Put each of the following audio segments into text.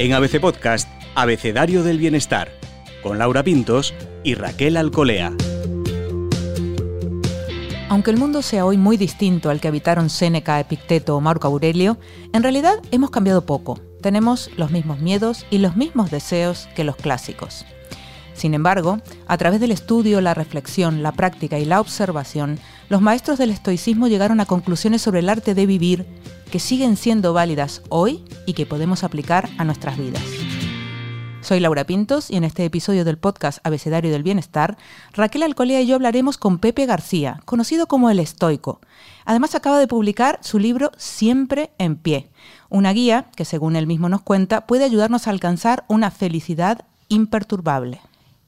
En ABC Podcast, Abecedario del Bienestar, con Laura Pintos y Raquel Alcolea. Aunque el mundo sea hoy muy distinto al que habitaron Séneca, Epicteto o Marco Aurelio, en realidad hemos cambiado poco. Tenemos los mismos miedos y los mismos deseos que los clásicos. Sin embargo, a través del estudio, la reflexión, la práctica y la observación, los maestros del estoicismo llegaron a conclusiones sobre el arte de vivir que siguen siendo válidas hoy y que podemos aplicar a nuestras vidas. Soy Laura Pintos y en este episodio del podcast Abecedario del Bienestar, Raquel Alcolea y yo hablaremos con Pepe García, conocido como el estoico. Además acaba de publicar su libro Siempre en pie, una guía que según él mismo nos cuenta puede ayudarnos a alcanzar una felicidad imperturbable.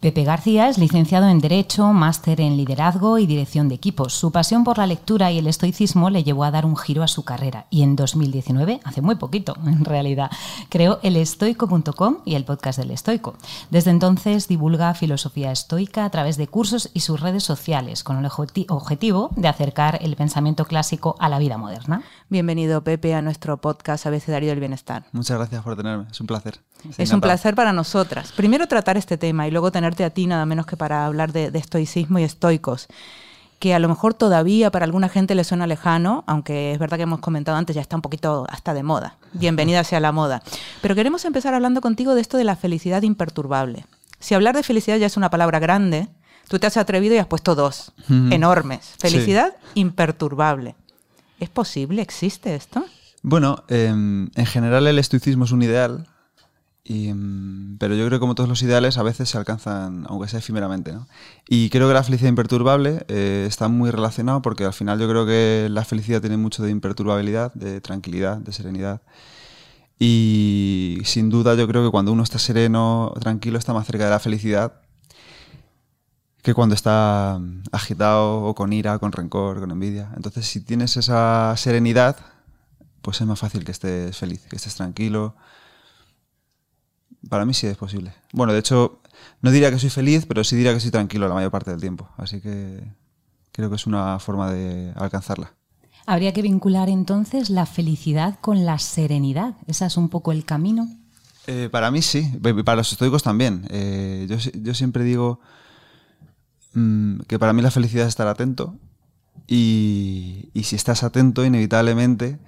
Pepe García es licenciado en Derecho, máster en Liderazgo y Dirección de Equipos. Su pasión por la lectura y el estoicismo le llevó a dar un giro a su carrera y en 2019, hace muy poquito en realidad, creó el estoico.com y el podcast del estoico. Desde entonces divulga filosofía estoica a través de cursos y sus redes sociales con el objetivo de acercar el pensamiento clásico a la vida moderna. Bienvenido Pepe a nuestro podcast Abecedario del Bienestar. Muchas gracias por tenerme, es un placer. Es un placer para nosotras. Primero tratar este tema y luego tenerte a ti nada menos que para hablar de, estoicismo y estoicos que a lo mejor todavía para alguna gente le suena lejano, aunque es verdad que hemos comentado antes, ya está un poquito hasta de moda. Bienvenida sea la moda. Pero queremos empezar hablando contigo de esto de la felicidad imperturbable. Si hablar de felicidad ya es una palabra grande, tú te has atrevido y has puesto dos enormes. Felicidad imperturbable. ¿Es posible? ¿Existe esto? Bueno, em, en general el estoicismo es un ideal Mm, pero yo creo que como todos los ideales a veces se alcanzan, aunque sea efímeramente. ¿no? Y creo que la felicidad imperturbable eh, está muy relacionado porque al final yo creo que la felicidad tiene mucho de imperturbabilidad, de tranquilidad, de serenidad. Y sin duda yo creo que cuando uno está sereno, tranquilo, está más cerca de la felicidad que cuando está agitado o con ira, con rencor, con envidia. Entonces si tienes esa serenidad, pues es más fácil que estés feliz, que estés tranquilo para mí sí es posible. Bueno, de hecho, no diría que soy feliz, pero sí diría que soy tranquilo la mayor parte del tiempo. Así que creo que es una forma de alcanzarla. Habría que vincular entonces la felicidad con la serenidad. ¿Ese es un poco el camino? Eh, para mí sí, para los estoicos también. Eh, yo, siempre digo mm, que para mí la felicidad es estar atento y, y si estás atento, inevitablemente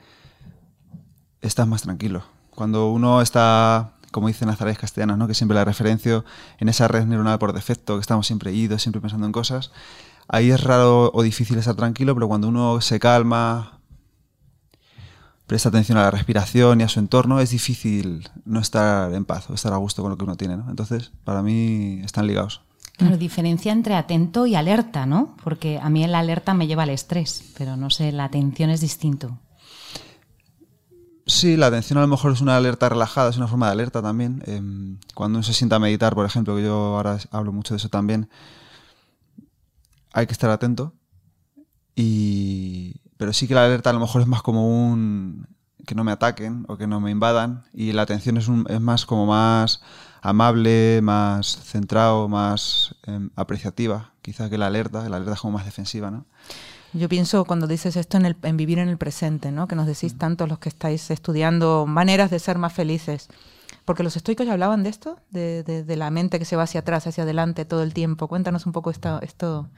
estás más tranquilo. Cuando uno está como dicen las áreas castellanas, ¿no? que siempre la referencio en esa red neuronal por defecto, que estamos siempre idos, siempre pensando en cosas. Ahí es raro o difícil estar tranquilo, pero cuando uno se calma, presta atención a la respiración y a su entorno, es difícil no estar en paz o estar a gusto con lo que uno tiene. ¿no? Entonces, para mí están ligados. Claro, diferencia entre atento y alerta, ¿no? Porque a mí la alerta me lleva al estrés, pero no sé, la atención es distinto. Sí, la atención a lo mejor es una alerta relajada, es una forma de alerta también. Em, cuando uno se sienta a meditar, por ejemplo, que yo ahora hablo mucho de eso también, hay que estar atento. Y, pero sí que la alerta a lo mejor es más como un que no me ataquen o que no me invadan y la atención es, es más como más amable, más centrado, más em, apreciativa, quizá que la alerta. La alerta es como más defensiva, ¿no? Yo pienso cuando dices esto en, el, en vivir en el presente, ¿no? que nos decís tanto los que estáis estudiando maneras de ser más felices. Porque los estoicos ya hablaban de esto, de, de, la mente que se va hacia atrás, hacia adelante todo el tiempo. Cuéntanos un poco esto, esto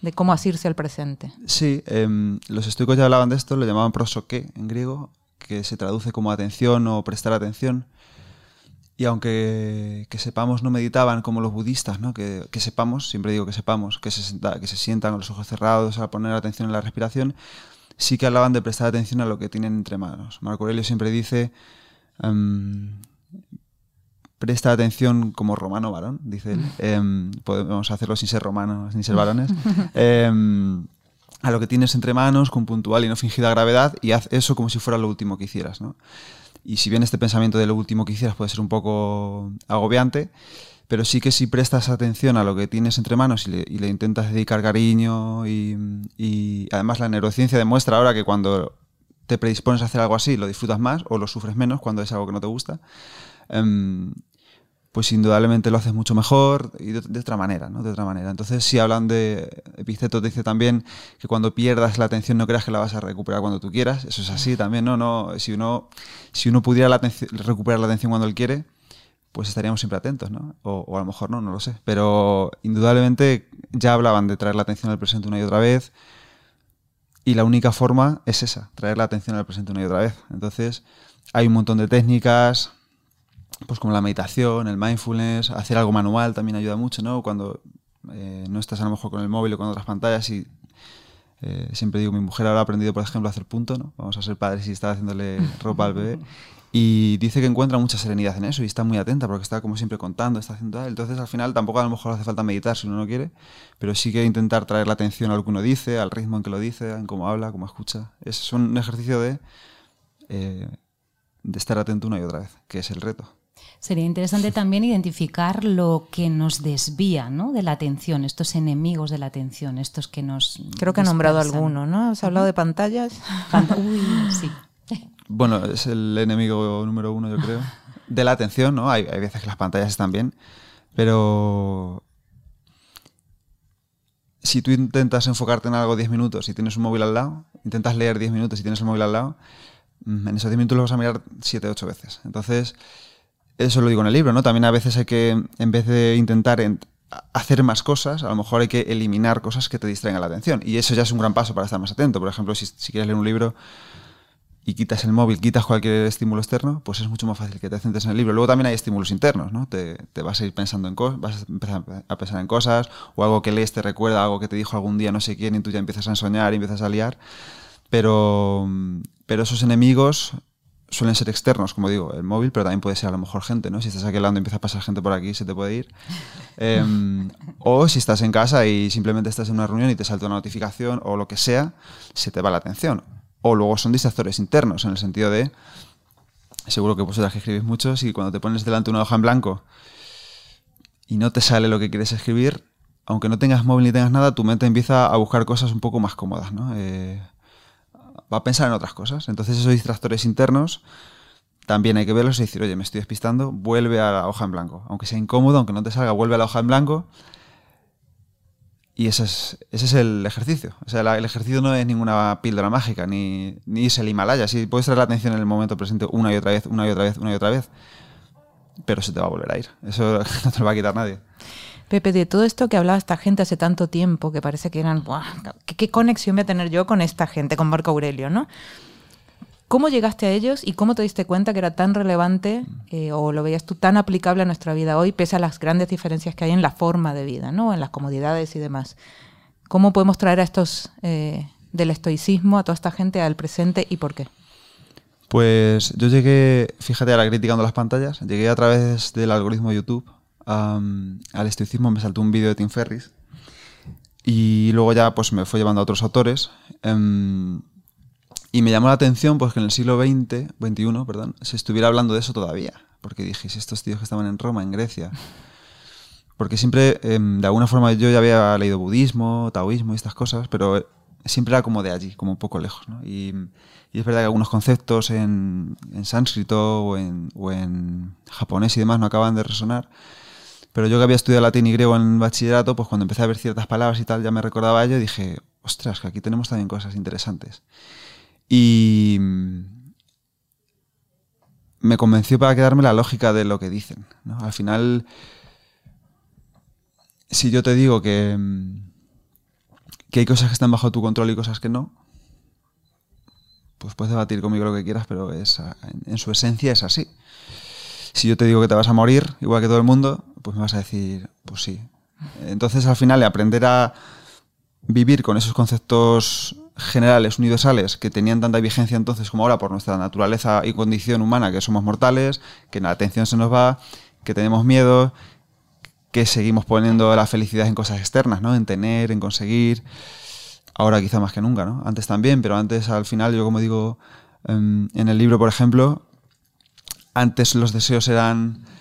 de cómo asirse al presente. Sí, em, los estoicos ya hablaban de esto, lo llamaban prosoque en griego, que se traduce como atención o prestar atención. Y aunque que sepamos no meditaban como los budistas, ¿no? que, que sepamos, siempre digo que sepamos, que se, que se sientan con los ojos cerrados a poner atención en la respiración, sí que hablaban de prestar atención a lo que tienen entre manos. Marco Aurelio siempre dice, em, presta atención como romano varón, dice él. Em, podemos hacerlo sin ser romanos ni ser varones. Em, a lo que tienes entre manos con puntual y no fingida gravedad y haz eso como si fuera lo último que hicieras. ¿no? Y si bien este pensamiento de lo último que hicieras puede ser un poco agobiante, pero sí que si prestas atención a lo que tienes entre manos y le, intentas dedicar cariño y, además la neurociencia demuestra ahora que cuando te predispones a hacer algo así lo disfrutas más o lo sufres menos cuando es algo que no te gusta, em, pues indudablemente lo haces mucho mejor y de, otra manera, ¿no? De otra manera. Entonces, si hablan de Epicteto, te dice también que cuando pierdas la atención no creas que la vas a recuperar cuando tú quieras. Eso es así también, ¿no? no si, uno, si uno pudiera recuperar la atención cuando él quiere, pues estaríamos siempre atentos, ¿no? O, a lo mejor no, no lo sé. Pero indudablemente ya hablaban de traer la atención al presente una y otra vez. Y la única forma es esa, traer la atención al presente una y otra vez. Entonces, hay un montón de técnicas, pues como la meditación, el mindfulness, hacer algo manual también ayuda mucho, ¿no? Cuando eh, no estás a lo mejor con el móvil o con otras pantallas y eh, siempre digo, mi mujer ahora ha aprendido, por ejemplo, a hacer punto, ¿no? Vamos a ser padres y está haciéndole ropa al bebé. Y dice que encuentra mucha serenidad en eso y está muy atenta porque está como siempre contando, está haciendo Entonces al final tampoco a lo mejor hace falta meditar si uno no quiere, pero sí que intentar traer la atención a lo que uno dice, al ritmo en que lo dice, en cómo habla, cómo escucha. Es un ejercicio de, eh, de estar atento una y otra vez, que es el reto. Sería interesante también identificar lo que nos desvía ¿no? de la atención, estos enemigos de la atención, estos que nos. Creo que ha nombrado alguno, ¿no? ¿Has hablado de pantallas? Uy, sí. Bueno, es el enemigo número uno, yo creo. De la atención, ¿no? Hay, hay veces que las pantallas están bien, pero si tú intentas enfocarte en algo 10 minutos y tienes un móvil al lado, intentas leer 10 minutos y tienes el móvil al lado, mm, en esos 10 minutos lo vas a mirar 7, 8 veces. Entonces, eso lo digo en el libro, ¿no? También a veces hay que, en vez de intentar hacer más cosas, a lo mejor hay que eliminar cosas que te distraigan la atención. Y eso ya es un gran paso para estar más atento. Por ejemplo, si, quieres leer un libro y quitas el móvil, quitas cualquier estímulo externo, pues es mucho más fácil que te centres en el libro. Luego también hay estímulos internos, ¿no? Te, vas a ir pensando en cosas, vas a empezar a pensar en cosas, o algo que lees te recuerda algo que te dijo algún día no sé quién y tú ya empiezas a soñar y empiezas a liar. Pero, pero esos enemigos suelen ser externos, como digo, el móvil, pero también puede ser a lo mejor gente, ¿no? Si estás aquí hablando y empieza a pasar gente por aquí, se te puede ir. Em, o si estás en casa y simplemente estás en una reunión y te salta una notificación o lo que sea, se te va la atención. O luego son distractores internos, en el sentido de, seguro que vosotras que escribís mucho, si cuando te pones delante una hoja en blanco y no te sale lo que quieres escribir, aunque no tengas móvil ni tengas nada, tu mente empieza a buscar cosas un poco más cómodas, ¿no? Eh, va a pensar en otras cosas. Entonces esos distractores internos también hay que verlos y decir, oye, me estoy despistando, vuelve a la hoja en blanco. Aunque sea incómodo, aunque no te salga, vuelve a la hoja en blanco. Y ese es, ese es el ejercicio. O sea, el ejercicio no es ninguna píldora mágica, ni, ni es el Himalaya. Sí, puedes traer la atención en el momento presente una y otra vez, una y otra vez, una y otra vez. Pero se te va a volver a ir. Eso no te lo va a quitar nadie. Pepe, de todo esto que hablaba esta gente hace tanto tiempo, que parece que eran, ¿qué, conexión voy a tener yo con esta gente, con Marco Aurelio, ¿no? ¿Cómo llegaste a ellos y cómo te diste cuenta que era tan relevante eh, o lo veías tú tan aplicable a nuestra vida hoy, pese a las grandes diferencias que hay en la forma de vida, ¿no? en las comodidades y demás? ¿Cómo podemos traer a estos eh, del estoicismo, a toda esta gente al presente y por qué? Pues yo llegué, fíjate ahora criticando las pantallas, llegué a través del algoritmo de YouTube al estoicismo me saltó un vídeo de Tim Ferris y luego ya pues me fue llevando a otros autores em, y me llamó la atención pues que en el siglo XX, XXI, perdón, se estuviera hablando de eso todavía, porque dije, si estos tíos que estaban en Roma, en Grecia, porque siempre, em, de alguna forma yo ya había leído budismo, taoísmo y estas cosas, pero siempre era como de allí, como un poco lejos, y, es verdad que algunos conceptos en, sánscrito o en, o en japonés y demás no acaban de resonar, pero yo que había estudiado latín y griego en bachillerato, pues cuando empecé a ver ciertas palabras y tal, ya me recordaba ello y dije, ostras, que aquí tenemos también cosas interesantes. Y me convenció para quedarme la lógica de lo que dicen. Al final, si yo te digo que, que hay cosas que están bajo tu control y cosas que no, pues puedes debatir conmigo lo que quieras, pero es, en su esencia es así. Si yo te digo que te vas a morir, igual que todo el mundo, pues me vas a decir, pues sí. Entonces al final aprender a vivir con esos conceptos generales, universales, que tenían tanta vigencia entonces como ahora por nuestra naturaleza y condición humana, que somos mortales, que la atención se nos va, que tenemos miedo, que seguimos poniendo la felicidad en cosas externas, ¿no? En tener, en conseguir. Ahora quizá más que nunca, ¿no? Antes también, pero antes al final, yo como digo em, en el libro, por ejemplo, antes los deseos eran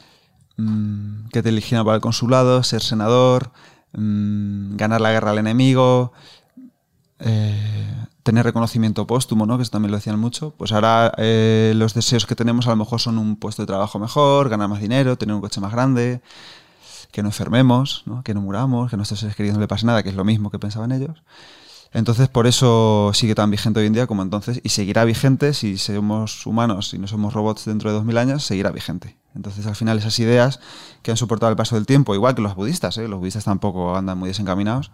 mm, que te eligieran para el consulado, ser senador, mm, ganar la guerra al enemigo, eh, tener reconocimiento póstumo, ¿no? que eso también lo decían mucho, pues ahora eh, los deseos que tenemos a lo mejor son un puesto de trabajo mejor, ganar más dinero, tener un coche más grande, que no enfermemos, que no muramos, que a nuestros seres queridos no le pase nada, que es lo mismo que pensaban ellos. Entonces, por eso sigue tan vigente hoy en día como entonces, y seguirá vigente si somos humanos y no somos robots dentro de 2000 años, seguirá vigente. Entonces, al final, esas ideas que han soportado el paso del tiempo, igual que los budistas, ¿eh? los budistas tampoco andan muy desencaminados,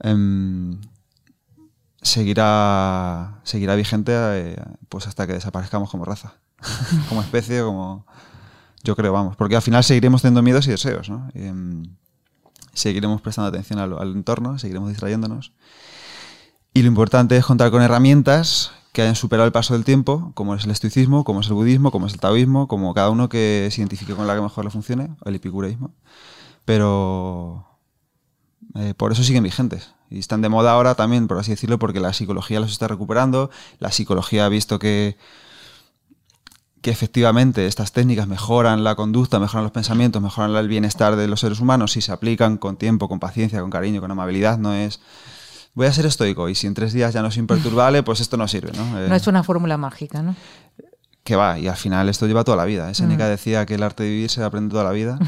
em, seguirá, seguirá vigente eh, pues hasta que desaparezcamos como raza, como especie, como... Yo creo, vamos, porque al final seguiremos teniendo miedos y deseos, ¿no? Em, seguiremos prestando atención al, al entorno, seguiremos distrayéndonos. Y lo importante es contar con herramientas que hayan superado el paso del tiempo, como es el estoicismo, como es el budismo, como es el taoísmo, como cada uno que se identifique con la que mejor le funcione, el epicureísmo. Pero eh, por eso siguen vigentes. Y están de moda ahora también, por así decirlo, porque la psicología los está recuperando. La psicología ha visto que, que efectivamente estas técnicas mejoran la conducta, mejoran los pensamientos, mejoran el bienestar de los seres humanos si se aplican con tiempo, con paciencia, con cariño, con amabilidad. No es voy a ser estoico y si en tres días ya no es imperturbable, pues esto no sirve. No, no es una fórmula mágica, ¿no? Que va, y al final esto lleva toda la vida. ¿eh? Seneca mm. decía que el arte de vivir se aprende toda la vida.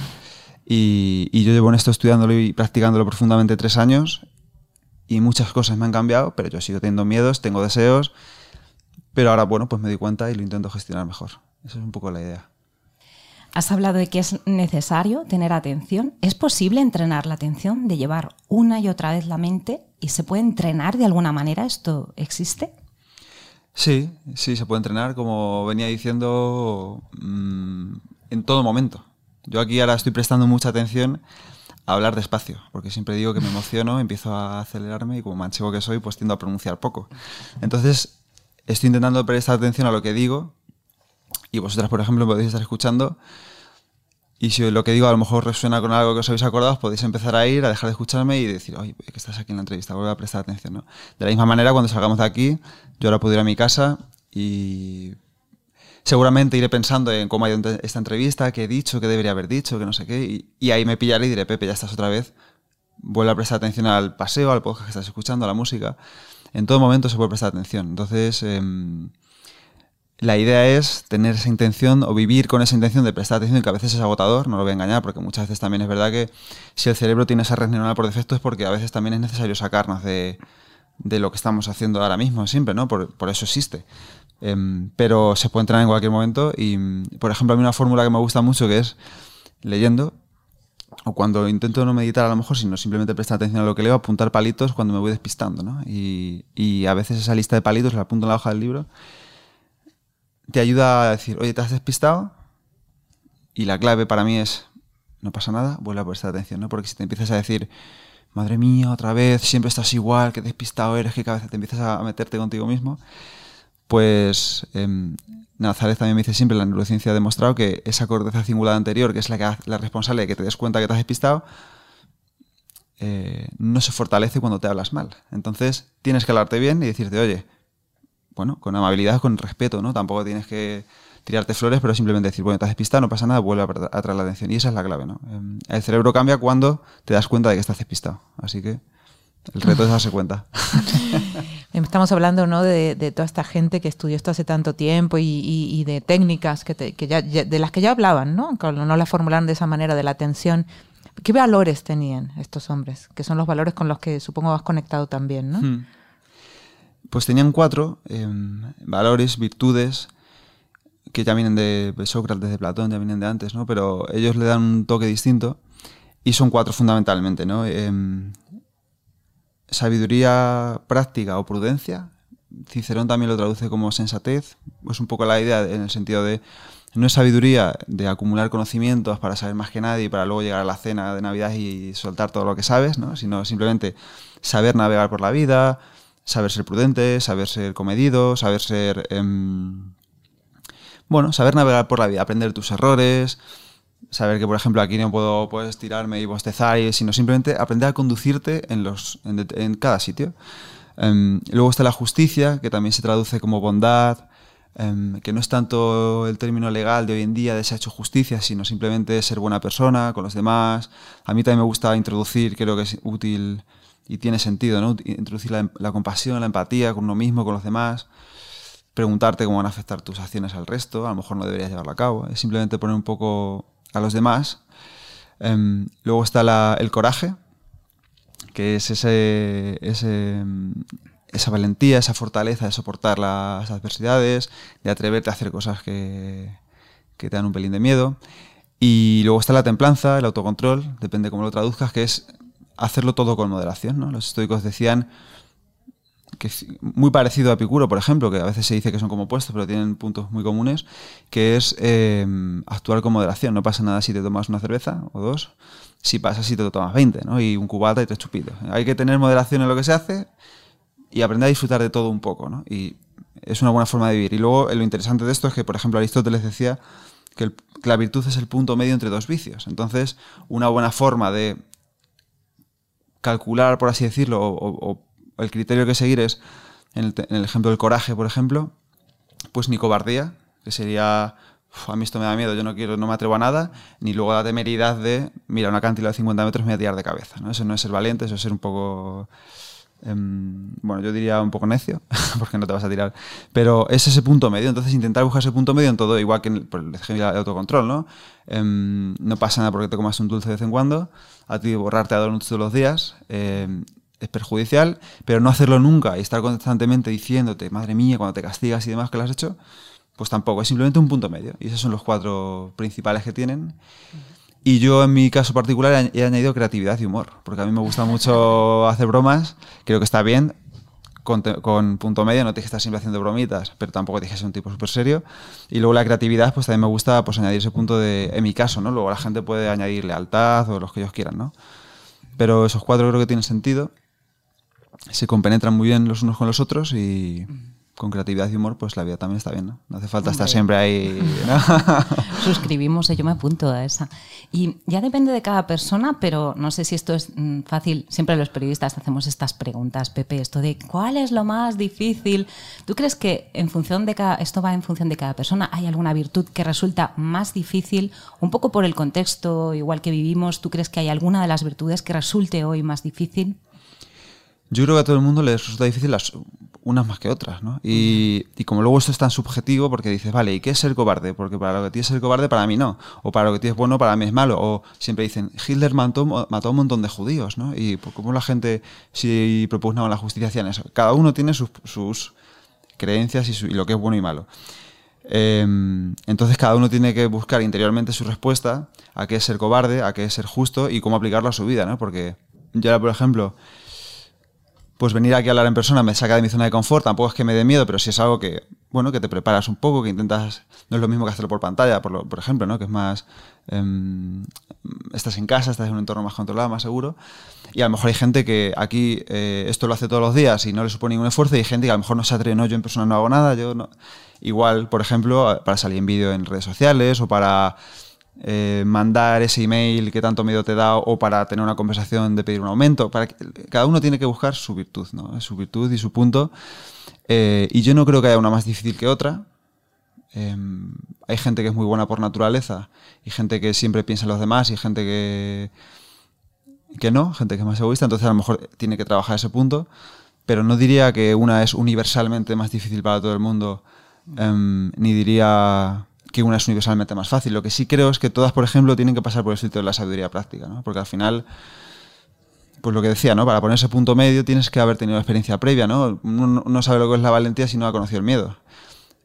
Y, y, yo llevo en esto estudiándolo y practicándolo profundamente tres años y muchas cosas me han cambiado, pero yo sigo teniendo miedos, tengo deseos, pero ahora, bueno, pues me doy cuenta y lo intento gestionar mejor. Esa es un poco la idea. Has hablado de que es necesario tener atención. ¿Es posible entrenar la atención, de llevar una y otra vez la mente? ¿Y se puede entrenar de alguna manera? ¿Esto existe? Sí, sí, se puede entrenar, como venía diciendo, mm, en todo momento. Yo aquí ahora estoy prestando mucha atención a hablar despacio, porque siempre digo que me emociono, empiezo a acelerarme y como manchego que soy, pues tiendo a pronunciar poco. Entonces, estoy intentando prestar atención a lo que digo y vosotras, por ejemplo, podéis estar escuchando y si lo que digo a lo mejor resuena con algo que os habéis acordado, podéis empezar a ir, a dejar de escucharme y decir, oye, que estás aquí en la entrevista, voy a prestar atención. ¿no? De la misma manera, cuando salgamos de aquí, yo ahora puedo ir a mi casa y seguramente iré pensando en cómo ha ido esta entrevista, qué he dicho, qué debería haber dicho, qué no sé qué, y, ahí me pillaré y diré, Pepe, ya estás otra vez, vuelve a prestar atención al paseo, al podcast que estás escuchando, a la música. En todo momento se puede prestar atención. Entonces, eh, la idea es tener esa intención o vivir con esa intención de prestar atención, que a veces es agotador, no lo voy a engañar, porque muchas veces también es verdad que si el cerebro tiene esa red neuronal por defecto es porque a veces también es necesario sacarnos de, lo que estamos haciendo ahora mismo, siempre, ¿no? Por, eso existe. Em, pero se puede entrenar en cualquier momento y, por ejemplo, a mí una fórmula que me gusta mucho que es leyendo, o cuando intento no meditar a lo mejor, sino simplemente prestar atención a lo que leo, apuntar palitos cuando me voy despistando, ¿no? Y, y a veces esa lista de palitos la apunto en la hoja del libro te ayuda a decir, oye, te has despistado. Y la clave para mí es, no pasa nada, vuelve a prestar atención, ¿no? Porque si te empiezas a decir, madre mía, otra vez, siempre estás igual, qué despistado eres, qué cabeza, te empiezas a meterte contigo mismo, pues eh, también me dice siempre, la neurociencia ha demostrado que esa corteza cingulada anterior, que es la, que, la responsable de que te des cuenta que te has despistado, eh, no se fortalece cuando te hablas mal. Entonces tienes que hablarte bien y decirte, oye, bueno, con amabilidad, con respeto, ¿no? Tampoco tienes que tirarte flores, pero simplemente decir, bueno, te has despistado, no pasa nada, vuelve a atraer la atención. Y esa es la clave, ¿no? Em, el cerebro cambia cuando te das cuenta de que estás despistado. Así que el reto es darse cuenta. Estamos hablando ¿no? de, toda esta gente que estudió esto hace tanto tiempo y, de técnicas que, ya, de las que ya hablaban, ¿no? no las formularon de esa manera, de la atención. ¿Qué valores tenían estos hombres? Que son los valores con los que supongo has conectado también, ¿no? Hmm. Pues tenían cuatro em, valores, virtudes, que ya vienen de Sócrates, de Platón, ya vienen de antes, ¿no? Pero ellos le dan un toque distinto y son cuatro fundamentalmente, ¿no? Em, sabiduría práctica o prudencia. Cicerón también lo traduce como sensatez. Es un poco la idea en el sentido de no es sabiduría de acumular conocimientos para saber más que nadie y para luego llegar a la cena de Navidad y soltar todo lo que sabes, ¿no? sino simplemente saber navegar por la vida, saber ser prudente, saber ser comedido, saber ser... Em, bueno, saber navegar por la vida, aprender tus errores, saber que, por ejemplo, aquí no puedo puedes tirarme y bostezar, sino simplemente aprender a conducirte en, los, en, cada sitio. Em, luego está la justicia, que también se traduce como bondad, em, que no es tanto el término legal de hoy en día de se ha hecho justicia, sino simplemente ser buena persona con los demás. A mí también me gusta introducir, creo que es útil y tiene sentido. Introducir la, compasión, la empatía con uno mismo, con los demás, preguntarte cómo van a afectar tus acciones al resto, a lo mejor no deberías llevarla a cabo, es simplemente poner un poco a los demás. Em, luego está el coraje, que es ese, esa valentía, esa fortaleza de soportar las adversidades, de atreverte a hacer cosas que, que te dan un pelín de miedo. Y luego está la templanza, el autocontrol, depende cómo lo traduzcas, que es hacerlo todo con moderación. ¿no? Los estoicos decían que muy parecido a Epicuro, por ejemplo, que a veces se dice que son como opuestos, pero tienen puntos muy comunes, que es eh, actuar con moderación. No pasa nada si te tomas una cerveza o dos, si pasa si te tomas 20, ¿no? Y un cubata y tres chupitos. Hay que tener moderación en lo que se hace y aprender a disfrutar de todo un poco, ¿no? Y es una buena forma de vivir. Y luego lo interesante de esto es que, por ejemplo, Aristóteles decía que la virtud es el punto medio entre dos vicios. Entonces, una buena forma de calcular, por así decirlo, o, el criterio que seguir es, en el, ejemplo del coraje, por ejemplo, pues ni cobardía, que sería, a mí esto me da miedo, yo no quiero, no me atrevo a nada, ni luego la temeridad de, mira, una cantidad de 50 metros me voy a tirar de cabeza. ¿no? Eso no es ser valiente, eso es ser un poco Em, bueno, yo diría un poco necio, porque no te vas a tirar, pero es ese punto medio, entonces intentar buscar ese punto medio en todo, igual que en el, autocontrol, ¿no? Em, no pasa nada porque te comas un dulce de vez en cuando, a ti borrarte a donuts todos los días em, es perjudicial, pero no hacerlo nunca y estar constantemente diciéndote, madre mía, cuando te castigas y demás que lo has hecho, pues tampoco, es simplemente un punto medio. Y esos son los cuatro principales que tienen. Y yo en mi caso particular he añadido creatividad y humor, porque a mí me gusta mucho hacer bromas, creo que está bien, con, punto medio, no tienes que estar siempre haciendo bromitas, pero tampoco tienes que ser un tipo súper serio. Y luego la creatividad, pues también me gusta pues, añadir ese punto de, en mi caso, ¿no? Luego la gente puede añadir lealtad o los que ellos quieran, ¿no? Pero esos cuatro creo que tienen sentido, se compenetran muy bien los unos con los otros y con creatividad y humor, pues la vida también está bien, ¿no? No hace falta estar siempre ahí. Suscribimos, yo me apunto a esa. Y ya depende de cada persona, pero no sé si esto es mm, fácil. Siempre los periodistas hacemos estas preguntas, Pepe, esto de ¿cuál es lo más difícil? ¿Tú crees que en función de cada, esto va en función de cada persona? ¿Hay alguna virtud que resulta más difícil? Un poco por el contexto igual que vivimos, ¿tú crees que hay alguna de las virtudes que resulte hoy más difícil? Yo creo que a todo el mundo le resulta difícil las, unas más que otras, ¿no? Y, y, como luego esto es tan subjetivo, porque dices, vale, ¿y qué es ser cobarde? Porque para lo que tienes ser cobarde, para mí no. O para lo que tienes bueno, para mí es malo. O siempre dicen, Hitler mató, mató a un montón de judíos, ¿no? Y pues, como la gente, si propugnaban la justicia, hacían eso. Cada uno tiene sus, creencias y, lo que es bueno y malo. Em, entonces cada uno tiene que buscar interiormente su respuesta a qué es ser cobarde, a qué es ser justo y cómo aplicarlo a su vida, ¿no? Porque yo, por ejemplo, pues venir aquí a hablar en persona me saca de mi zona de confort, tampoco es que me dé miedo, pero sí es algo que, bueno, que te preparas un poco, que intentas, no es lo mismo que hacerlo por pantalla, por, por ejemplo, ¿no? Que es más, em, estás en casa, estás en un entorno más controlado, más seguro, y a lo mejor hay gente que aquí eh, esto lo hace todos los días y no le supone ningún esfuerzo, y hay gente que a lo mejor no se atreve, no, yo en persona no hago nada, yo no... Igual, por ejemplo, para salir en vídeo en redes sociales o para eh, mandar ese email que tanto miedo te da o para tener una conversación de pedir un aumento. Para cada uno tiene que buscar su virtud, ¿no? su virtud y su punto. Eh, y yo no creo que haya una más difícil que otra. Em, hay gente que es muy buena por naturaleza y gente que siempre piensa en los demás y gente que, que no, gente que es más egoísta. Entonces a lo mejor tiene que trabajar ese punto. Pero no diría que una es universalmente más difícil para todo el mundo, em, ni diría que una es universalmente más fácil. Lo que sí creo es que todas, por ejemplo, tienen que pasar por el sitio de la sabiduría práctica, ¿no? Porque al final, pues lo que decía, ¿no? Para poner ese punto medio tienes que haber tenido experiencia previa, ¿no? Uno no sabe lo que es la valentía si no ha conocido el miedo.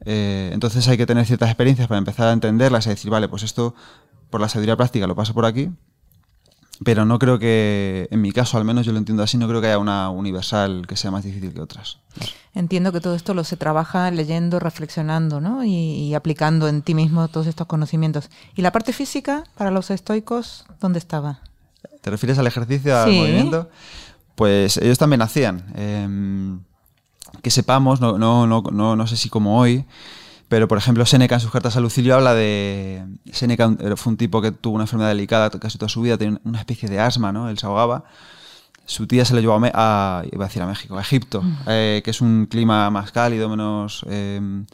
Eh, entonces hay que tener ciertas experiencias para empezar a entenderlas y decir, vale, pues esto por la sabiduría práctica lo paso por aquí, pero no creo que, en mi caso al menos yo lo entiendo así, no creo que haya una universal que sea más difícil que otras. Entiendo que todo esto lo se trabaja leyendo, reflexionando ¿no? y, aplicando en ti mismo todos estos conocimientos. ¿Y la parte física para los estoicos, dónde estaba? ¿Te refieres al ejercicio, al movimiento? Pues ellos también hacían. Em, que sepamos, no, no, no, no, sé si como hoy, pero, por ejemplo, Seneca en sus cartas a Lucilio habla de... Seneca fue un tipo que tuvo una enfermedad delicada casi toda su vida, tenía una especie de asma, ¿no? Él se ahogaba. Su tía se lo llevó a, iba a, decir a México, a Egipto, mm. eh, que es un clima más cálido, menos em,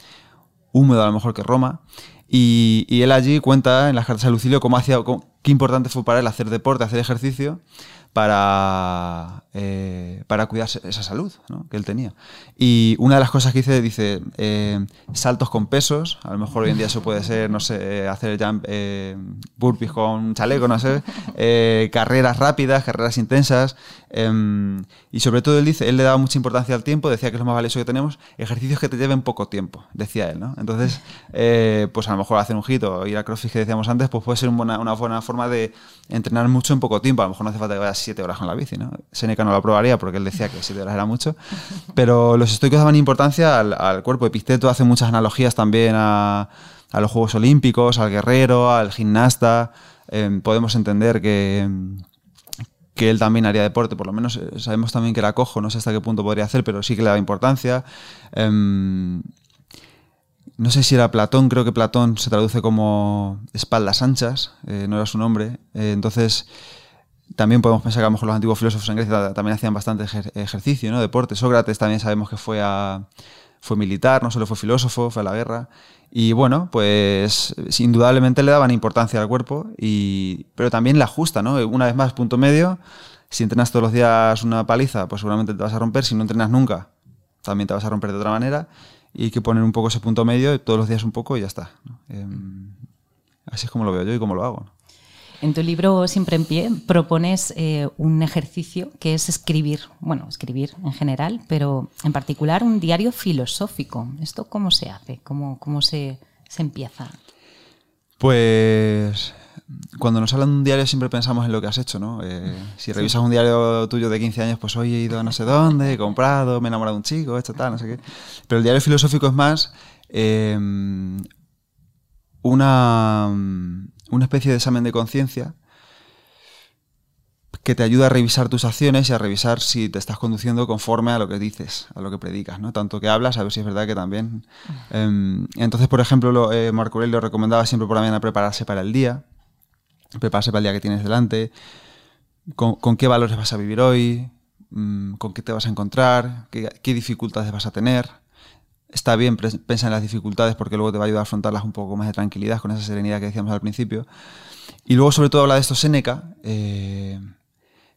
húmedo a lo mejor que Roma. Y, él allí cuenta en las cartas a Lucilio cómo hacía, qué importante fue para él hacer deporte, hacer ejercicio, para, eh, para cuidar esa salud que él tenía. Y una de las cosas que hice, dice, eh, saltos con pesos, a lo mejor hoy en día eso puede ser, no sé, hacer jump, eh, burpees con chaleco, no sé, carreras rápidas, carreras intensas, em, y sobre todo él dice, él le daba mucha importancia al tiempo, decía que es lo más valioso que tenemos, ejercicios que te lleven poco tiempo, decía él, ¿no? Entonces, pues a lo mejor hacer un hit o ir a CrossFit que decíamos antes, pues puede ser una, una buena forma de entrenar mucho en poco tiempo, a lo mejor no hace falta que vayas siete horas con la bici, ¿no? Seneca no lo aprobaría porque él decía que siete horas era mucho, pero los estoicos daban importancia al, cuerpo. Epicteto hace muchas analogías también a, los Juegos Olímpicos, al guerrero, al gimnasta. Em, podemos entender que, que él también haría deporte, por lo menos eh, sabemos también que era cojo, no sé hasta qué punto podría hacer, pero sí que le daba importancia. Em, no sé si era Platón, creo que Platón se traduce como espaldas anchas, eh, no era su nombre. Eh, entonces, también podemos pensar que a lo mejor los antiguos filósofos en Grecia también hacían bastante ejercicio, ¿no? deporte. Sócrates también sabemos que fue, a, fue militar, no solo fue filósofo, fue a la guerra. Y bueno, pues indudablemente le daban importancia al cuerpo, y, pero también la justa, ¿no? Una vez más, punto medio. Si entrenas todos los días una paliza, pues seguramente te vas a romper. Si no entrenas nunca, también te vas a romper de otra manera. Y hay que poner un poco ese punto medio, todos los días un poco y ya está. Em, así es como lo veo yo y como lo hago. En tu libro Siempre en pie propones eh, un ejercicio que es escribir, bueno, escribir en general, pero en particular un diario filosófico. ¿Esto cómo se hace? ¿Cómo, cómo se, se empieza? Pues cuando nos hablan de un diario siempre pensamos en lo que has hecho, ¿no? Eh, si revisas un diario tuyo de 15 años, pues hoy he ido a no sé dónde, he comprado, me he enamorado de un chico, esto tal, no sé qué. Pero el diario filosófico es más eh, una una especie de examen de conciencia que te ayuda a revisar tus acciones y a revisar si te estás conduciendo conforme a lo que dices, a lo que predicas, ¿no? Tanto que hablas, a ver si es verdad que también. Em, entonces, por ejemplo, lo, eh, Marco Aurelio recomendaba siempre por la mañana prepararse para el día, prepararse para el día que tienes delante, con, qué valores vas a vivir hoy, mm, con qué te vas a encontrar, qué, qué dificultades vas a tener está bien pensar en las dificultades porque luego te va a ayudar a afrontarlas un poco más de tranquilidad, con esa serenidad que decíamos al principio. Y luego, sobre todo, habla de esto Séneca, eh,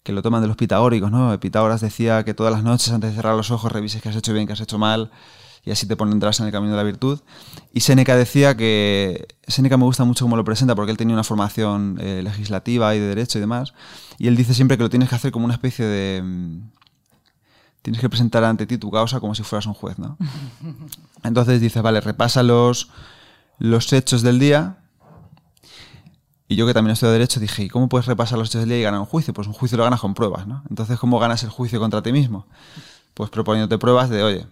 que lo toman de los pitagóricos, ¿no? Pitágoras decía que todas las noches, antes de cerrar los ojos, revises que has hecho bien, que has hecho mal, y así te pondrás en el camino de la virtud. Y Séneca decía que. Séneca me gusta mucho cómo lo presenta, porque él tenía una formación eh, legislativa y de derecho y demás. Y él dice siempre que lo tienes que hacer como una especie de tienes que presentar ante ti tu causa como si fueras un juez, ¿no? Entonces dices, vale, repasa los, los hechos del día. Y yo que también estoy de derecho dije, ¿y cómo puedes repasar los hechos del día y ganar un juicio? Pues un juicio lo ganas con pruebas, ¿no? Entonces, ¿cómo ganas el juicio contra ti mismo? Pues proponiéndote pruebas de, oye,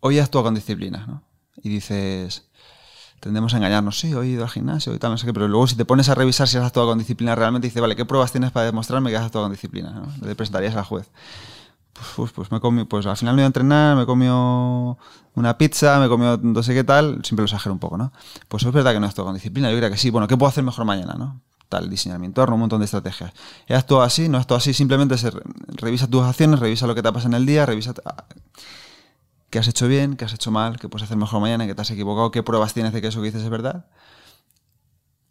hoy actúa con disciplina, ¿no? Y dices, tendemos a engañarnos, sí, hoy he ido al gimnasio y tal, no sé qué, pero luego si te pones a revisar si has actuado con disciplina realmente, dices, vale, ¿qué pruebas tienes para demostrarme que has actuado con disciplina? ¿no? Le presentarías al juez. Pues, pues, me comió, pues al final me iba a entrenar, me comió una pizza, me comió no sé qué tal, siempre lo exagero un poco, ¿no? Pues es verdad que no he actuado con disciplina, yo creo que sí, bueno, ¿qué puedo hacer mejor mañana, no? Tal, diseñar mi entorno, un montón de estrategias. He actuado así, no he actuado así, simplemente revisa tus acciones, revisa lo que te pasa en el día, revisa qué has hecho bien, qué has hecho mal, qué puedes hacer mejor mañana, qué te has equivocado, qué pruebas tienes de que eso que dices es verdad.